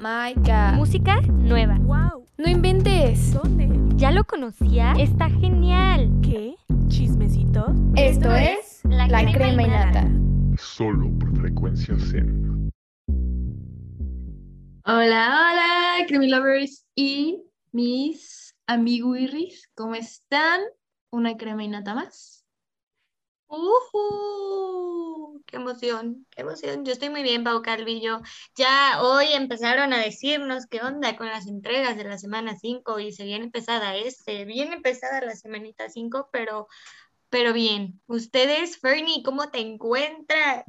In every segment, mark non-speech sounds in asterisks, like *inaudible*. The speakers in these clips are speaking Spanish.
my god. Música nueva. Wow. No inventes. ¿Dónde? ¿Ya lo conocía? Está genial. ¿Qué? ¿Chismecito? Esto es La, crema, y nata. Solo por frecuencia Zen. Hola, hola, Creamy Lovers y mis amiguirris, ¿cómo están? Una crema y nata más. ¡Uhú! ¡Qué emoción! ¡Qué emoción! Yo estoy muy bien, Pau Calvillo. Ya hoy empezaron a decirnos qué onda con las entregas de la semana 5 y se viene pesada este, viene pesada la semanita 5, pero, pero bien. Ustedes, Fernie, ¿cómo te encuentras?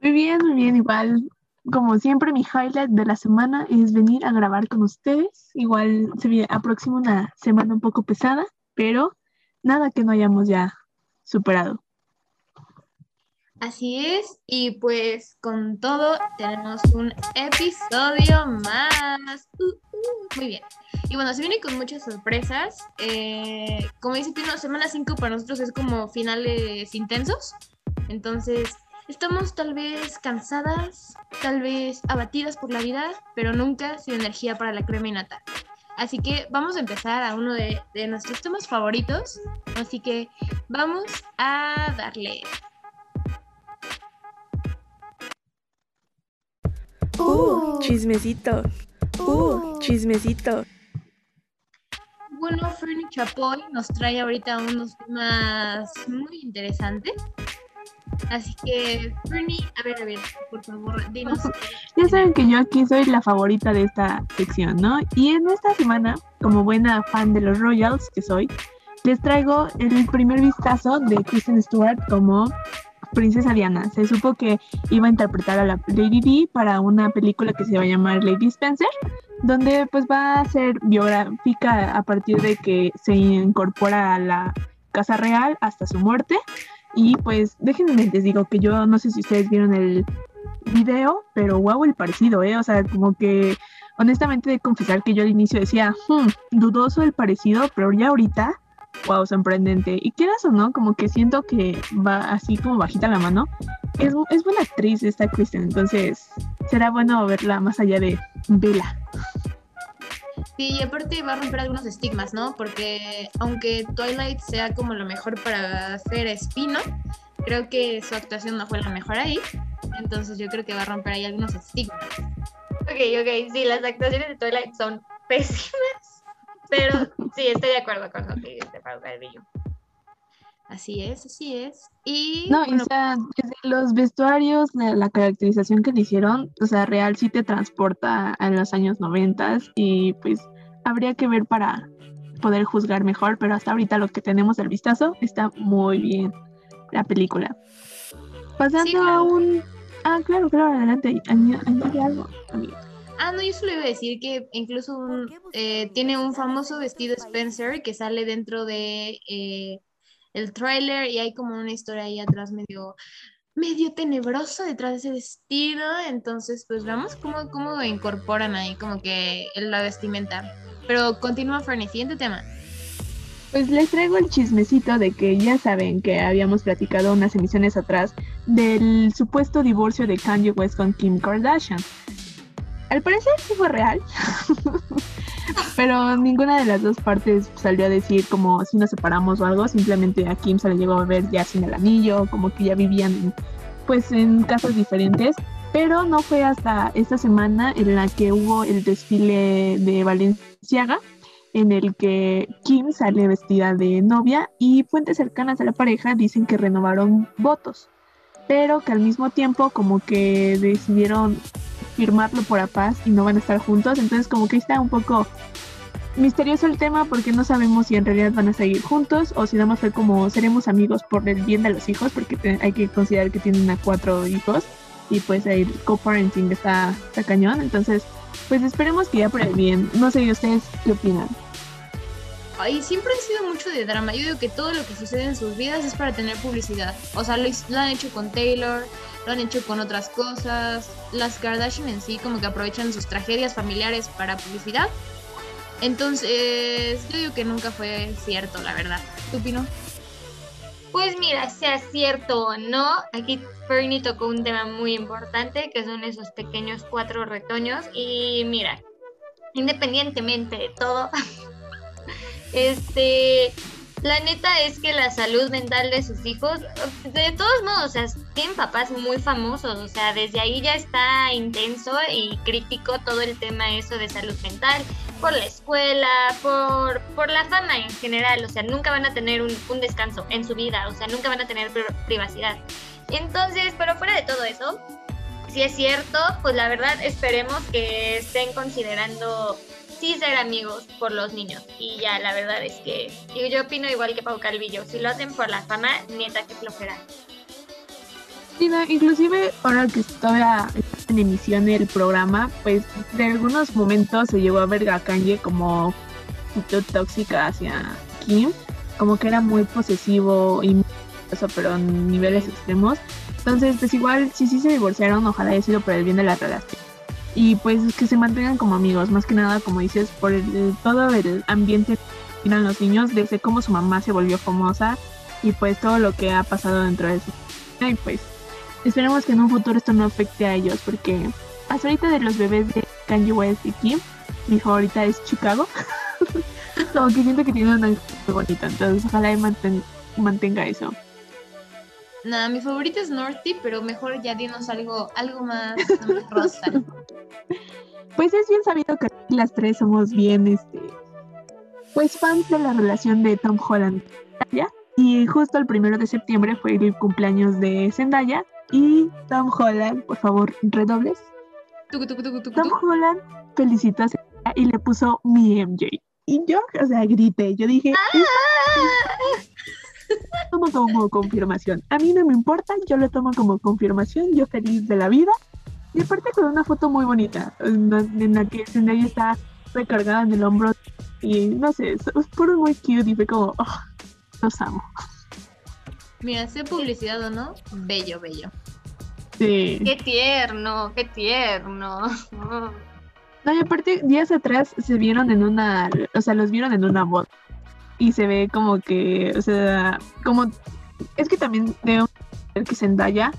Muy bien, muy bien, igual. Como siempre, mi highlight de la semana es venir a grabar con ustedes. Igual se viene aproxima una semana un poco pesada, pero nada que no hayamos ya superado. Así es, y pues con todo tenemos un episodio más. Uh, uh, muy bien. Y bueno, se viene con muchas sorpresas. Eh, como dice Pino, semana 5 para nosotros es como finales intensos. Entonces, estamos tal vez cansadas, tal vez abatidas por la vida, pero nunca sin energía para la crema y nata. Así que vamos a empezar a uno de, de nuestros temas favoritos. Así que vamos a darle. Uh, chismecito. Uh, chismecito. Bueno, Fernie Chapoy nos trae ahorita unos temas muy interesantes. Así que, Fernie, a ver, a ver, por favor, dinos. *laughs* Ya saben que yo aquí soy la favorita de esta sección, ¿no? Y en esta semana, como buena fan de los Royals que soy, les traigo el primer vistazo de Kristen Stewart como Princesa Diana. Se supo que iba a interpretar a la Lady Di para una película que se va a llamar Lady Spencer, donde pues va a ser biográfica a partir de que se incorpora a la Casa Real hasta su muerte. Y pues déjenme les digo que yo no sé si ustedes vieron el video, pero wow el parecido, ¿eh? O sea, como que honestamente de confesar que yo al inicio decía, hmm, dudoso el parecido, pero ya ahorita wow, sorprendente. Y quieras o no, como que siento que va así como bajita la mano. Es, es buena actriz esta Kristen, entonces será bueno verla más allá de Vela. Sí, y aparte va a romper algunos estigmas, ¿no? Porque aunque Twilight sea como lo mejor para hacer Espino, creo que su actuación no fue la mejor ahí. Entonces yo creo que va a romper ahí algunos estigmas. Ok, ok, sí, las actuaciones de Twilight son pésimas, pero *laughs* sí, estoy de acuerdo con lo que dice Pau Calvillo. Así es, así es. Y No, y bueno, o sea, desde los vestuarios, la, la caracterización que le hicieron, o sea, real sí te transporta a los años noventas y pues habría que ver para poder juzgar mejor, pero hasta ahorita lo que tenemos del vistazo está muy bien la película. Pasando Sí, claro. a un... Ah, claro, claro, adelante, añ- añade algo, amigo. Ah, no, yo solo iba a decir que incluso un- eh, tiene un famoso vestido Spencer que sale dentro de eh, el tráiler y hay como una historia ahí atrás medio, medio tenebrosa detrás de ese vestido. Entonces, pues vamos cómo, cómo incorporan ahí como que la vestimenta. Pero continúa, Fernie, siguiente tema. Pues les traigo el chismecito de que ya saben que habíamos platicado unas emisiones atrás del supuesto divorcio de Kanye West con Kim Kardashian. Al parecer sí fue real, *laughs* pero ninguna de las dos partes salió a decir como si nos separamos o algo, simplemente a Kim se le llegó a ver ya sin el anillo, como que ya vivían pues en casas diferentes, pero no fue hasta esta semana en la que hubo el desfile de Valenciaga en el que Kim sale vestida de novia y fuentes cercanas a la pareja dicen que renovaron votos, pero que al mismo tiempo como que decidieron firmarlo por la paz y no van a estar juntos, entonces como que está un poco misterioso el tema porque no sabemos si en realidad van a seguir juntos o si nada más fue como seremos amigos por el bien de los hijos porque hay que considerar que tienen a cuatro hijos y pues el co-parenting está, cañón, entonces pues esperemos que ya por el bien, no sé ustedes qué opinan. Ay, siempre ha sido mucho de drama. Yo digo que todo lo que sucede en sus vidas es para tener publicidad. O sea, lo, han hecho con Taylor, lo han hecho con otras cosas. Las Kardashian en sí como que aprovechan sus tragedias familiares para publicidad. Entonces, yo digo que nunca fue cierto, la verdad. ¿Tú, Pino? Pues mira, sea cierto o no, aquí Fernie tocó un tema muy importante, que son esos pequeños cuatro retoños. Y mira, independientemente de todo, *laughs* este, la neta es que la salud mental de sus hijos, de todos modos, o sea, tienen papás muy famosos, o sea, desde ahí ya está intenso y crítico todo el tema eso de salud mental, por la escuela, por, por la fama en general, o sea, nunca van a tener un, un descanso en su vida, o sea, nunca van a tener pri- privacidad. Entonces, pero fuera de todo eso, si es cierto, pues la verdad esperemos que estén considerando sí ser amigos por los niños. Y ya, la verdad es que yo, opino igual que Pau Calvillo. Si lo hacen por la fama, neta que flojera. Sí, no, inclusive ahora que estaba en emisión el programa, pues de algunos momentos se llegó a ver a Kanye como tóxica hacia Kim, como que era muy posesivo y celoso, pero en niveles extremos. Entonces, pues igual, si sí se divorciaron, ojalá haya sido por el bien de la relación. Y pues que se mantengan como amigos, más que nada, como dices, por el, todo el ambiente que tienen los niños, desde cómo su mamá se volvió famosa y pues todo lo que ha pasado dentro de su... Y pues esperemos que en un futuro esto no afecte a ellos, porque hasta ahorita de los bebés de Kanye West y Kim, mi favorita es Chicago. *laughs* Como que siento que tiene una muy bonita, entonces ojalá y manten- mantenga eso. Nada, mi favorita es Norty, pero mejor ya dinos algo, algo más, más rosa. *laughs* Pues es bien sabido que las tres somos bien, este, pues fans de la relación de Tom Holland y Zendaya. Y justo el primero de septiembre fue el cumpleaños de Zendaya y Tom Holland, por favor, redobles. Tucu, tucu, tucu, tucu, Tom. Holland felicitó a Zendaya y le puso mi MJ. Y yo, o sea, grité. Yo dije, "Esto lo tomo como confirmación. A mí no me importa, yo lo tomo como confirmación. Yo feliz de la vida. Y aparte con una foto muy bonita, en la, que Zendaya está recargada en el hombro. Y no sé, es, puro muy cute. Y fue como, oh, los amo. Mira, sea publicidad o no, bello, bello. Sí. Qué tierno, qué tierno. No, y aparte, días atrás se vieron en una, o sea, los vieron en una boda. Y se ve como que, o sea, como, es que también veo que Zendaya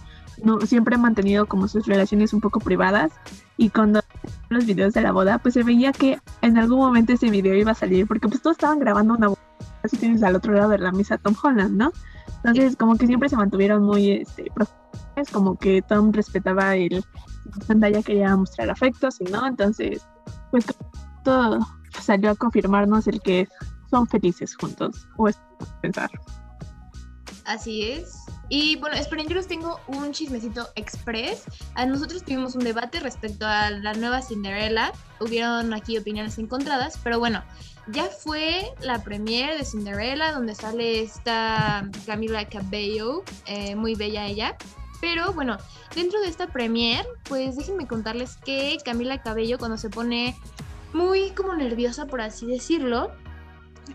no, siempre ha mantenido como sus relaciones un poco privadas. Y cuando los videos de la boda, pues se veía que en algún momento ese video iba a salir, porque pues todos estaban grabando una boda. Así tienes al otro lado de la mesa Tom Holland, ¿no? Entonces, como que siempre se mantuvieron muy este, profesionales, como que Tom respetaba el, Zendaya quería mostrar afectos y no, entonces, pues todo salió a confirmarnos el que son felices juntos, o es pensar. Así es. Y bueno, esperen, yo les tengo un chismecito express. Nosotros tuvimos un debate respecto a la nueva Cinderella. Hubieron aquí opiniones encontradas, pero bueno, ya fue la premiere de Cinderella, donde sale esta Camila Cabello, eh, muy bella ella. Pero bueno, dentro de esta premiere, pues déjenme contarles que Camila Cabello, cuando se pone muy como nerviosa, por así decirlo,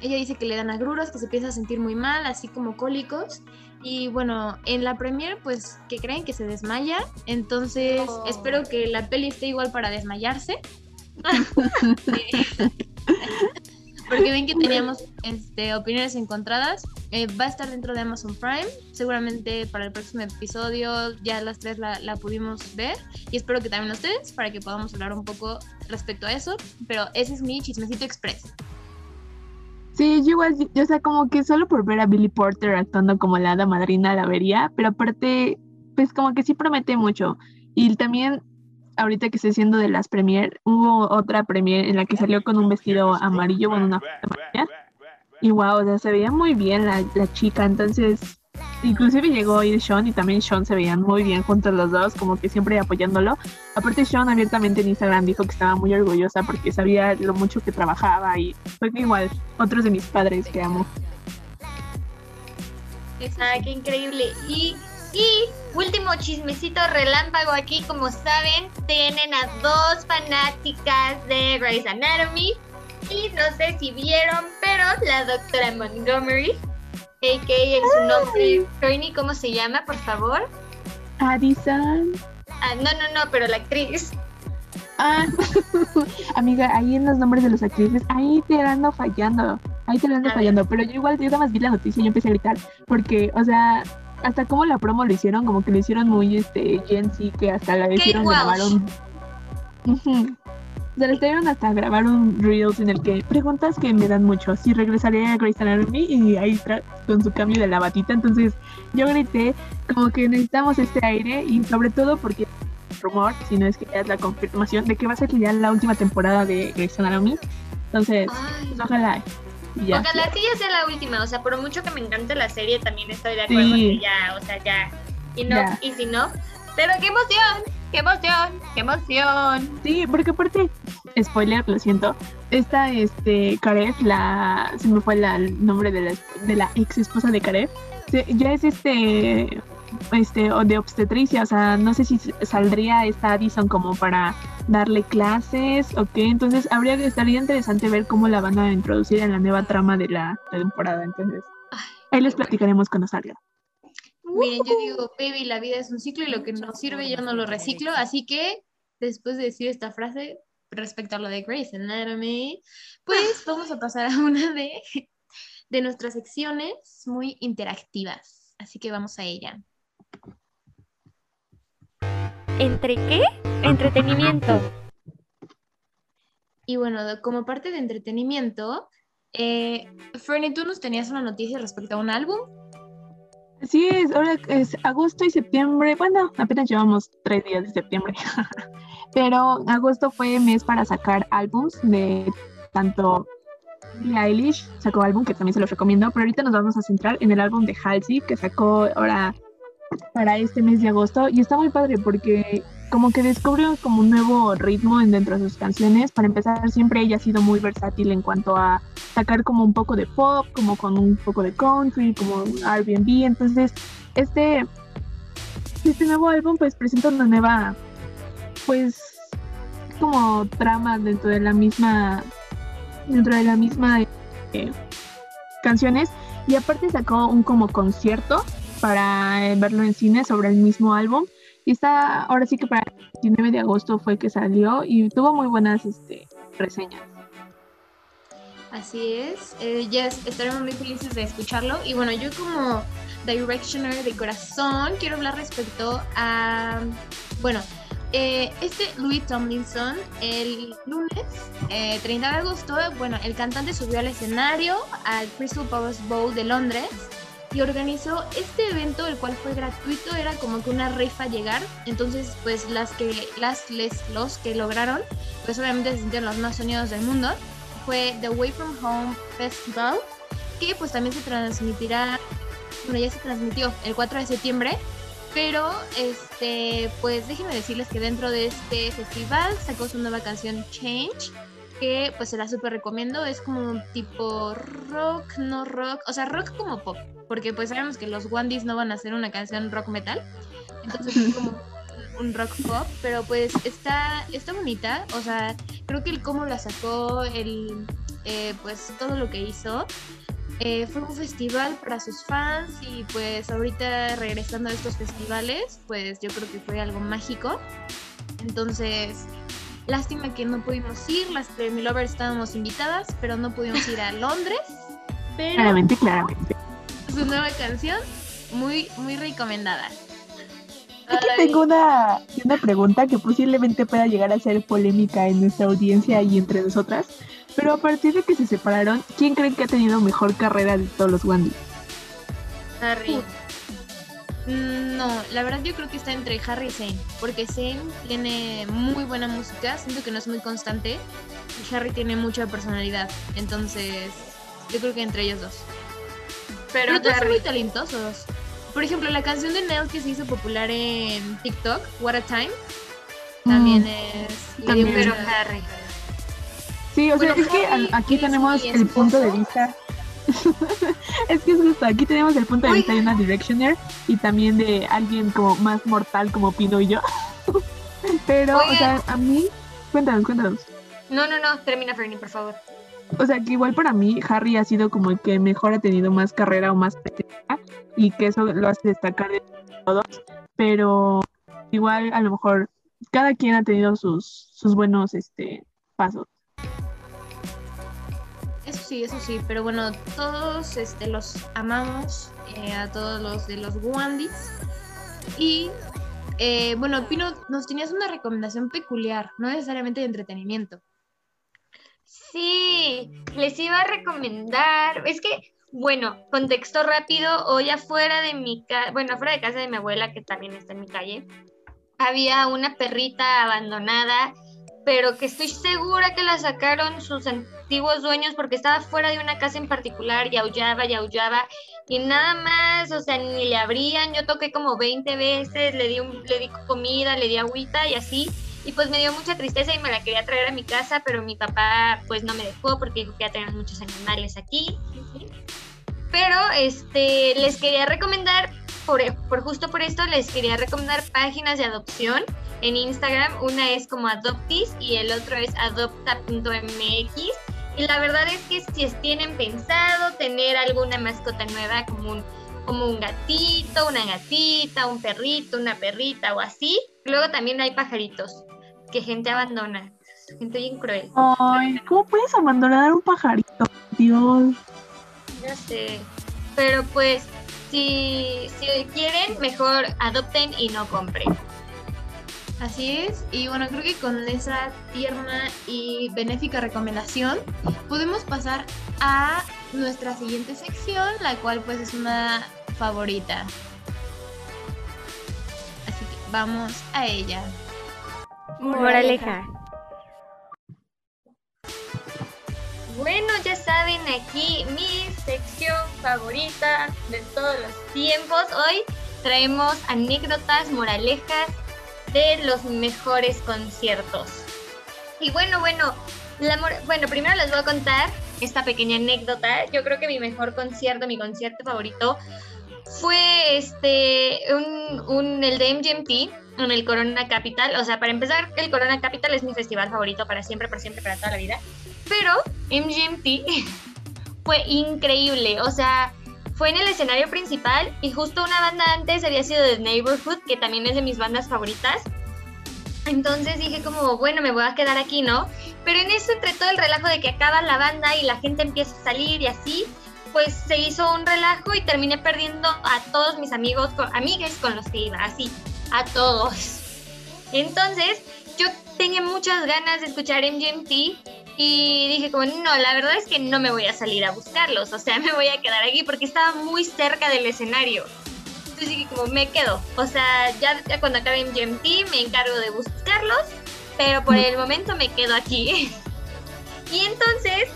ella dice que le dan agruras, que se empieza a sentir muy mal, así como cólicos. Y bueno, en la premier, pues que creen que se desmaya. Entonces, Oh. espero que la peli esté igual para desmayarse. *laughs* Porque ven que teníamos este, opiniones encontradas. Eh, va a estar dentro de Amazon Prime. Seguramente para el próximo episodio ya las tres la, la pudimos ver. Y espero que también ustedes, para que podamos hablar un poco respecto a eso. Pero ese es mi chismecito express. Sí, yo igual, yo, o sea, como que solo por ver a Billy Porter actuando como la hada madrina la vería, pero aparte, pues como que sí promete mucho. Y también, ahorita que estoy haciendo de las premier, hubo otra premier en la que salió con un vestido amarillo, bueno, una amarilla. Y wow, o sea, se veía muy bien la, la chica, entonces, inclusive llegó a ir Sean y también Sean se veían muy bien juntos los dos, como que siempre apoyándolo. Aparte, Sean abiertamente en Instagram dijo que estaba muy orgullosa porque sabía lo mucho que trabajaba y fue igual otros de mis padres que amo. Ah, qué increíble. Y, y último chismecito relámpago aquí, como saben, tienen a dos fanáticas de Grey's Anatomy. Y no sé si vieron, pero la doctora Montgomery, a.k.a. en su nombre, ¿cómo se llama, por favor? Addison. Ah, no, no, no, pero la actriz. Ah, *laughs* amiga, ahí en los nombres de los actrices, ahí te ando fallando. ahí te ando A ver. fallando, pero yo igual, yo nada más vi la noticia y yo empecé a gritar, porque, o sea, hasta como la promo lo hicieron, como que lo hicieron muy, este, Gen Z, que hasta la hicieron Welsh. grabar un... Les dieron hasta grabar un Reels en el que preguntas que me dan mucho, si regresaré a Grey's Anatomy y ahí tra- con su cambio de la batita, entonces yo grité como que necesitamos este aire y sobre todo porque rumor, si no es que ya es la confirmación de que va a ser ya la última temporada de Grey's Anatomy, entonces Ay, ojalá ya. Ojalá sí ya sea la última, o sea, por mucho que me encante la serie, también estoy de acuerdo Sí. que ya, o sea, ya. Y no, Ya. y si no, pero qué emoción, qué emoción, qué emoción. Sí, porque aparte, spoiler, lo siento, esta, este, Karev, la, se me fue la- el nombre de la, de la ex esposa de Karev, se- ya es este, este, o de obstetricia, o sea, no sé si saldría esta Addison como para darle clases o qué, entonces habría que, estaría interesante ver cómo la van a introducir en la nueva trama de la temporada, entonces, ahí les platicaremos cuando salga. Miren, yo digo, baby, la vida es un ciclo y lo que no sirve yo no lo reciclo. Así que, después de decir esta frase respecto a lo de Grey's Anatomy, *laughs* pues vamos a pasar a una de, de nuestras secciones muy interactivas. Así que vamos a ella. ¿Entre qué? Entretenimiento. Y bueno, como parte de entretenimiento, eh, Fernie, tú nos tenías una noticia respecto a un álbum. Sí, es, ahora es agosto y septiembre. Bueno, apenas llevamos tres días de septiembre. *laughs* Pero agosto fue mes para sacar álbums de tanto Billie Eilish sacó álbum que también se los recomiendo, pero ahorita nos vamos a centrar en el álbum de Halsey que sacó ahora para este mes de agosto y está muy padre porque como que descubrió como un nuevo ritmo en dentro de sus canciones. Para empezar, siempre ella ha sido muy versátil en cuanto a sacar como un poco de pop, como con un poco de country, como Airbnb. Entonces, este, este nuevo álbum pues presenta una nueva, pues, como trama dentro de la misma, dentro de la misma eh, canciones. Y aparte sacó un como concierto para verlo en cine sobre el mismo álbum. Está, ahora sí que para el 19 de agosto fue que salió y tuvo muy buenas este, reseñas. Así es, eh, estaremos muy felices de escucharlo. Y bueno, yo como Directioner de corazón quiero hablar respecto a, bueno, eh, este Louis Tomlinson, el lunes eh, 30 de agosto, bueno, el cantante subió al escenario al Crystal Palace Bowl de Londres y organizó este evento, el cual fue gratuito, era como que una rifa llegar. Entonces, pues las que, las, les, los que lograron, pues obviamente se sintieron los más soñados del mundo fue The Way From Home Festival, que pues también se transmitirá, bueno, ya se transmitió el 4 de septiembre, pero este, pues déjenme decirles que dentro de este festival sacó su nueva canción Change, que pues se la súper recomiendo, es como tipo rock, no rock, o sea, rock como pop, porque pues sabemos que los Wandis no van a hacer una canción rock metal, entonces es como un rock pop, pero pues está, está bonita, o sea, creo que el cómo la sacó, el, eh, pues todo lo que hizo, eh, fue un festival para sus fans y pues ahorita regresando a estos festivales, pues yo creo que fue algo mágico. Entonces, lástima que no pudimos ir, las Premio Lovers estábamos invitadas, pero no pudimos ir a *laughs* Londres. Pero Claramente, claramente. su nueva canción, muy, muy recomendada. Aquí tengo una, una pregunta que posiblemente pueda llegar a ser polémica en nuestra audiencia y entre nosotras. Pero a partir de que se separaron, ¿quién creen que ha tenido mejor carrera de todos los Wandy? Harry. Mm, No, la verdad yo creo que está entre Harry y Zayn, porque Zayn tiene muy buena música, siento que no es muy constante, y Harry tiene mucha personalidad, entonces yo creo que entre ellos dos. Pero, Pero todos son muy talentosos. Por ejemplo, la canción de Nell que se hizo popular en TikTok, What a Time, también es... le dio también. Pero Harry. Sí, o sea, es que aquí es tenemos el punto de vista. Es que es justo, aquí tenemos el punto de vista de una Directioner y también de alguien como más mortal como Pino y yo. *laughs* Pero, o sea, a mí, cuéntanos, cuéntanos. No, no, no, termina Fernie, por favor. O sea, que igual para mí Harry ha sido como el que mejor ha tenido más carrera o más y que eso lo hace destacar de todos, pero igual a lo mejor cada quien ha tenido sus, sus buenos este pasos. Eso sí, eso sí, pero bueno, todos este, los amamos, eh, a todos los de los Wandis. Y eh, bueno, Pino, nos tenías una recomendación peculiar, no necesariamente de entretenimiento. Sí, les iba a recomendar, es que, bueno, contexto rápido, hoy afuera de mi casa, bueno, afuera de casa de mi abuela, que también está en mi calle, había una perrita abandonada, pero que estoy segura que la sacaron sus antiguos dueños porque estaba fuera de una casa en particular y aullaba y aullaba. Y nada más, o sea, ni le abrían, yo toqué como 20 veces, le di, un, le di comida, le di agüita y así, y pues me dio mucha tristeza y me la quería traer a mi casa, pero mi papá pues no me dejó porque dijo que ya tenían muchos animales aquí. Pero este, les quería recomendar, por, por justo por esto, les quería recomendar páginas de adopción en Instagram. Una es como Adoptis y el otro es adopta.mx. Y la verdad es que si tienen pensado tener alguna mascota nueva como un, como un gatito, una gatita, un perrito, una perrita o así, luego también hay pajaritos que gente abandona. Gente bien cruel. Ay, ¿cómo puedes abandonar un pajarito? Dios. Ya sé. Pero pues, si, si quieren, mejor adopten y no compren. Así es, y bueno, creo que con esa tierna y benéfica recomendación podemos pasar a nuestra siguiente sección, la cual pues es una favorita. Así que vamos a ella. Moraleja. Bueno, ya saben, aquí mi sección favorita de todos los tiempos. Hoy traemos anécdotas, moralejas de los mejores conciertos. Y bueno, bueno, la bueno, primero les voy a contar esta pequeña anécdota. Yo creo que mi mejor concierto, mi concierto favorito, fue este, un, un- el de MGMT en el Corona Capital. O sea, para empezar, el Corona Capital es mi festival favorito para siempre, para siempre, para toda la vida. Pero MGMT *laughs* fue increíble. O sea, fue en el escenario principal y justo una banda antes había sido The Neighborhood, que también es de mis bandas favoritas. Entonces dije como, bueno, me voy a quedar aquí, ¿no? Pero en eso, entre todo el relajo de que acaba la banda y la gente empieza a salir y así, pues se hizo un relajo y terminé perdiendo a todos mis amigos, con, amigues con los que iba, así, a todos. Entonces, yo tenía muchas ganas de escuchar MGMT y dije como, no, la verdad es que no me voy a salir a buscarlos, o sea, *laughs* me voy a quedar aquí porque estaba muy cerca del escenario. Entonces dije como, me quedo, o sea, ya, ya cuando acabe MGMT me encargo de buscarlos, pero por el momento me quedo aquí. *laughs* y entonces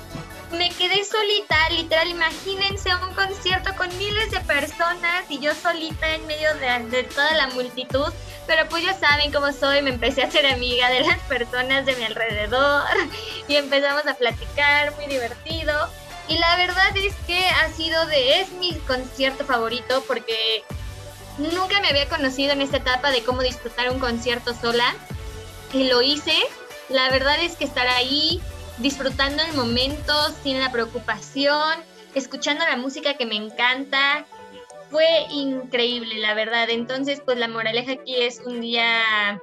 me quedé solita, literal, imagínense un concierto con miles de personas y yo solita en medio de, toda la multitud, pero pues ya saben cómo soy, me empecé a hacer amiga de las personas de mi alrededor *laughs* y empezamos a platicar, muy divertido. Y la verdad es que ha sido de, es mi concierto favorito porque nunca me había conocido en esta etapa de cómo disfrutar un concierto sola y lo hice. La verdad es que estar ahí disfrutando el momento sin la preocupación, escuchando la música que me encanta, fue increíble, la verdad. Entonces, pues la moraleja aquí es un día,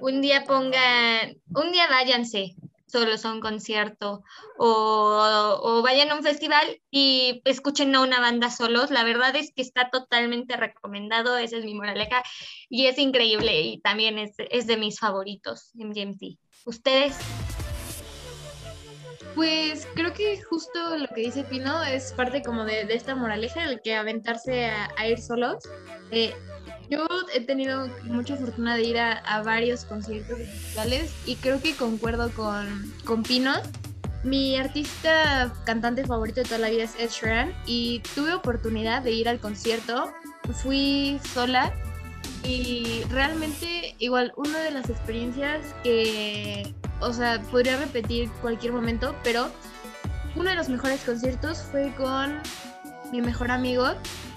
un día pongan, un día váyanse solos a un concierto o, vayan a un festival y escuchen a una banda solos. La verdad es que está totalmente recomendado, esa es mi moraleja y es increíble y también es, es de mis favoritos en GMT. ¿Ustedes? Pues creo que justo lo que dice Pino es parte como de, de esta moraleja, el que aventarse a, a ir solos. Eh, yo he tenido mucha fortuna de ir a, a varios conciertos musicales y creo que concuerdo con, con Pino. Mi artista cantante favorito de toda la vida es Ed Sheeran y tuve oportunidad de ir al concierto. Fui sola y realmente igual una de las experiencias que, o sea, podría repetir cualquier momento, pero uno de los mejores conciertos fue con mi mejor amigo.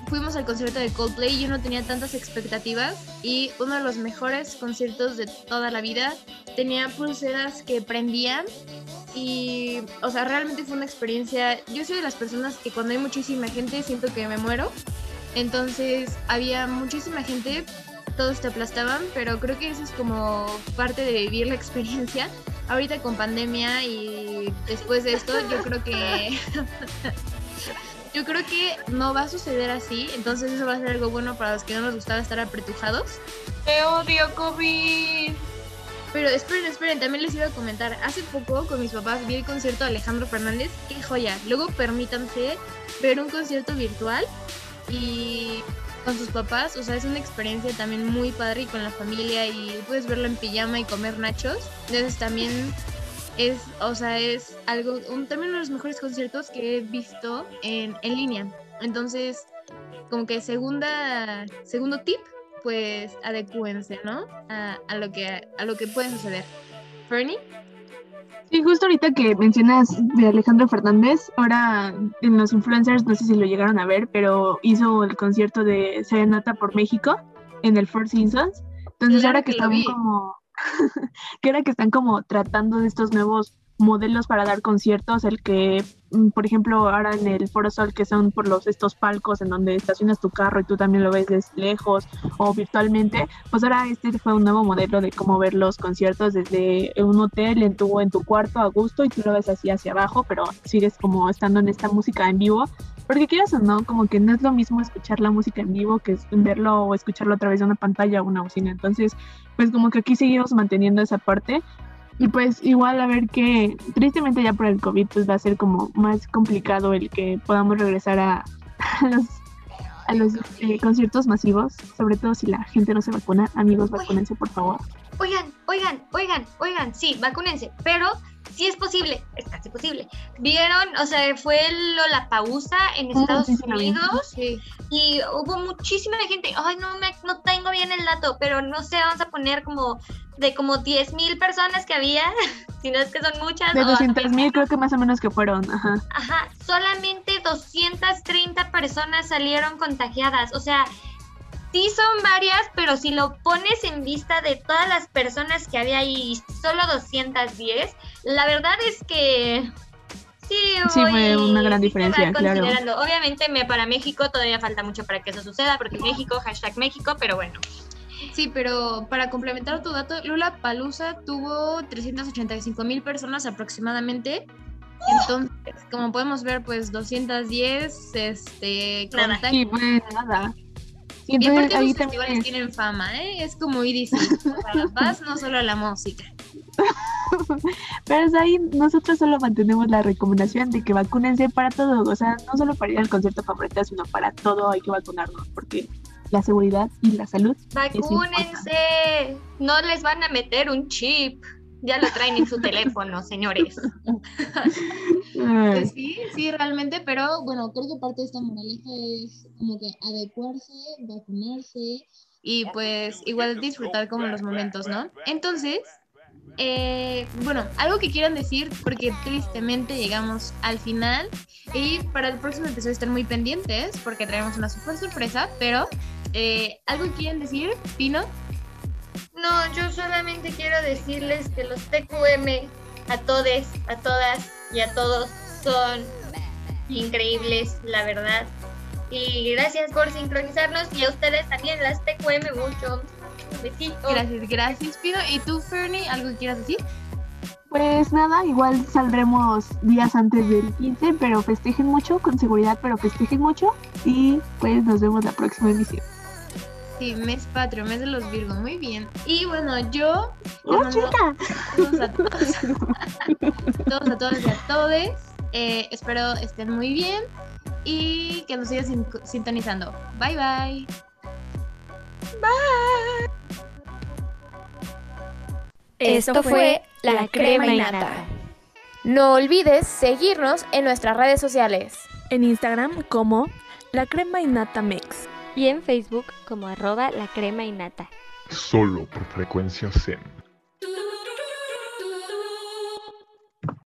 Fuimos al concierto de Coldplay, yo no tenía tantas expectativas y uno de los mejores conciertos de toda la vida. Tenía pulseras que prendían y, o sea, realmente fue una experiencia. Yo soy de las personas que cuando hay muchísima gente siento que me muero. Entonces había muchísima gente, todos te aplastaban, pero creo que eso es como parte de vivir la *laughs* experiencia. Ahorita con pandemia y después de esto, yo creo que *laughs* yo creo que no va a suceder así, entonces eso va a ser algo bueno para los que no nos gustaba estar apretujados. Te odio, COVID. Pero esperen, esperen, también les iba a comentar. Hace poco con mis papás vi el concierto de Alejandro Fernández. ¡Qué joya! Luego permítanse ver un concierto virtual y con sus papás. O sea, es una experiencia también muy padre y con la familia y puedes verlo en pijama y comer nachos. Entonces también es, o sea, es algo, un, también uno de los mejores conciertos que he visto en, en línea. Entonces, como que segunda, segundo tip, pues adecúense, ¿no? A, a lo que a lo que puede suceder. Fernie, Sí, justo ahorita que mencionas de Alejandro Fernández, ahora en los influencers, no sé si lo llegaron a ver, pero hizo el concierto de Serenata por México en el Four Seasons. Entonces Claro ahora que, que están como, *laughs* que ahora que están como tratando de estos nuevos modelos para dar conciertos, el que, mm, por ejemplo, ahora en el Foro Sol, que son por los estos palcos en donde estacionas tu carro y tú también lo ves desde lejos o virtualmente, pues ahora este fue un nuevo modelo de cómo ver los conciertos desde un hotel en tu, en tu cuarto a gusto y tú lo ves así hacia abajo, pero sigues como estando en esta música en vivo. Porque quieras o no, como que no es lo mismo escuchar la música en vivo que verlo o escucharlo a través de una pantalla o una bocina. Entonces, pues como que aquí seguimos manteniendo esa parte. Y pues igual a ver que tristemente ya por el COVID pues va a ser como más complicado el que podamos regresar a, *laughs* a los, a los eh, conciertos masivos, sobre todo si la gente no se vacuna. Amigos, vacúnense por favor. Oigan, oigan, oigan, oigan, sí, vacúnense, pero sí es posible, es casi posible. ¿Vieron? O sea, fue la pausa en Estados sí, sí. Unidos sí. y hubo muchísima gente. Ay, no, me, no tengo bien el dato, pero no sé, vamos a poner como de como 10 mil personas que había, *laughs* si no es que son muchas. De o 200 mil creo que más o menos que fueron. Ajá. Ajá, solamente 230 personas salieron contagiadas. O sea, sí son varias, pero si lo pones en vista de todas las personas que había ahí, solo 210, la verdad es que sí, Sí, fue una gran diferencia, claro. Obviamente me, para México todavía falta mucho para que eso suceda, porque México, hashtag México, pero bueno. Sí, pero para complementar tu dato, Lula Palusa tuvo 385 mil personas aproximadamente. Entonces, como podemos ver, pues 210, este, Nada. Sí, pues nada. Y Y entonces aparte ahí los festivales es- tienen fama, ¿eh? Es como ir y sí, o sea, vas no solo a la música. *laughs* Pero es ahí nosotros solo mantenemos la recomendación de que vacúnense para todo, o sea, no solo para ir al concierto favorito, sino para todo hay que vacunarnos, porque la seguridad y la salud. Vacúnense, no les van a meter un chip. Ya lo traen en su teléfono, señores. Pues sí, sí, realmente, pero bueno, creo que parte de esta moraleja es como que adecuarse, vacunarse y pues igual disfrutar como los momentos, ¿no? Entonces, eh, bueno, algo que quieran decir, porque tristemente llegamos al final y para el próximo episodio estén muy pendientes porque traemos una super sorpresa, pero eh, algo que quieran decir, Pino. No, yo solamente quiero decirles que los TQM a todes, a todas y a todos son increíbles, la verdad. Y gracias por sincronizarnos y a ustedes también las TQM mucho. Besitos. Gracias, gracias, Pino. ¿Y tú, Fernie, algo que quieras decir? Pues nada, igual saldremos días antes del 15, pero festejen mucho, con seguridad, pero festejen mucho. Y pues nos vemos la próxima emisión. Sí, mes patrio, mes de los Virgos, muy bien. Y bueno, yo ¡Oh, chica! saludos a todos, *laughs* todos a todos y a todes. Eh, espero estén muy bien y que nos sigan sin- sintonizando. Bye bye. Esto fue La Crema y Nata. No olvides seguirnos en nuestras redes sociales. En Instagram como La Crema y Nata Mix y en Facebook como arroba la crema innata. Solo por frecuencia Zen.